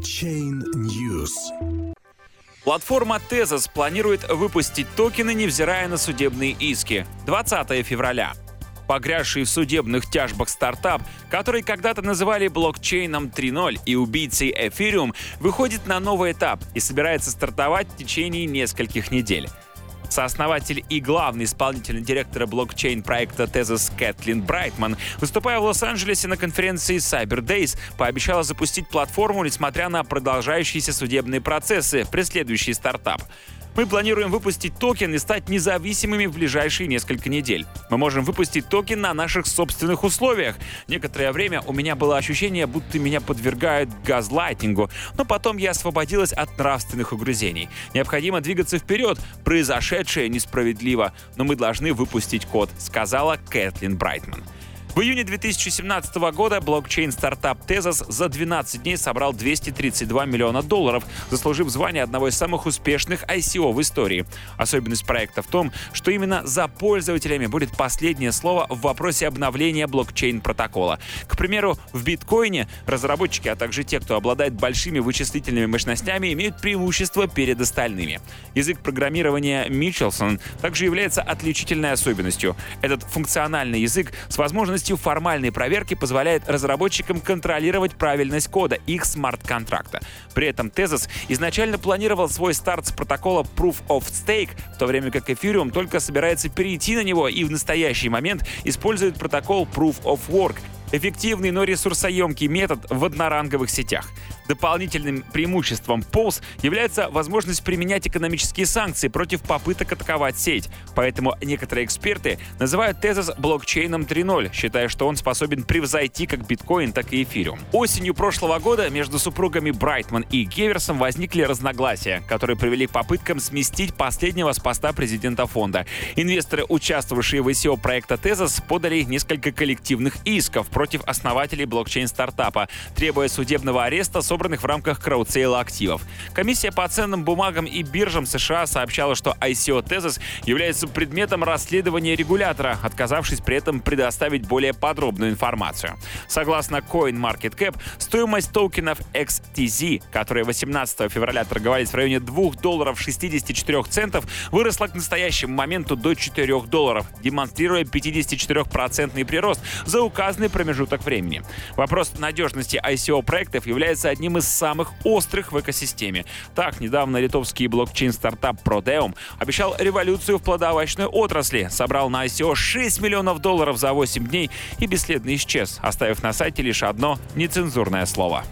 Chain News. Платформа Tezos планирует выпустить токены, невзирая на судебные иски. 20 февраля. Погрязший в судебных тяжбах стартап, который когда-то называли блокчейном 3.0 и убийцей Ethereum, выходит на новый этап и собирается стартовать в течение нескольких недель. Сооснователь и главный исполнительный директор блокчейн-проекта Tezos Кэтлин Брайтман, выступая в Лос-Анджелесе на конференции Cyber Days, пообещала запустить платформу, несмотря на продолжающиеся судебные процессы, преследующие стартап. Мы планируем выпустить токен и стать независимыми в ближайшие несколько недель. Мы можем выпустить токен на наших собственных условиях. Некоторое время у меня было ощущение, будто меня подвергают газлайтингу, но потом я освободилась от нравственных угрызений. Необходимо двигаться вперед. Произошедшее несправедливо, но мы должны выпустить код, сказала Кэтлин Брайтман. В июне 2017 года блокчейн-стартап Tezos за 12 дней собрал 232 миллиона долларов, заслужив звание одного из самых успешных ICO в истории. Особенность проекта в том, что именно за пользователями будет последнее слово в вопросе обновления блокчейн-протокола. К примеру, в биткоине разработчики, а также те, кто обладает большими вычислительными мощностями, имеют преимущество перед остальными. Язык программирования Митчелсон также является отличительной особенностью. Этот функциональный язык с возможностью возможностью формальной проверки позволяет разработчикам контролировать правильность кода их смарт-контракта. При этом Tezos изначально планировал свой старт с протокола Proof of Stake, в то время как Ethereum только собирается перейти на него и в настоящий момент использует протокол Proof of Work, эффективный, но ресурсоемкий метод в одноранговых сетях. Дополнительным преимуществом POS является возможность применять экономические санкции против попыток атаковать сеть. Поэтому некоторые эксперты называют Tezos блокчейном 3.0, считая, что он способен превзойти как биткоин, так и эфириум. Осенью прошлого года между супругами Брайтман и Геверсом возникли разногласия, которые привели к попыткам сместить последнего с поста президента фонда. Инвесторы, участвовавшие в ICO проекта Tezos, подали несколько коллективных исков против основателей блокчейн-стартапа, требуя судебного ареста собранных собранных в рамках краудсейла активов. Комиссия по ценным бумагам и биржам США сообщала, что ICO Tezos является предметом расследования регулятора, отказавшись при этом предоставить более подробную информацию. Согласно CoinMarketCap, стоимость токенов XTZ, которые 18 февраля торговались в районе 2 долларов 64 центов, выросла к настоящему моменту до 4 долларов, демонстрируя 54% прирост за указанный промежуток времени. Вопрос надежности ICO проектов является одним одним из самых острых в экосистеме. Так, недавно литовский блокчейн-стартап Proteum обещал революцию в плодоовощной отрасли, собрал на ICO 6 миллионов долларов за 8 дней и бесследно исчез, оставив на сайте лишь одно нецензурное слово.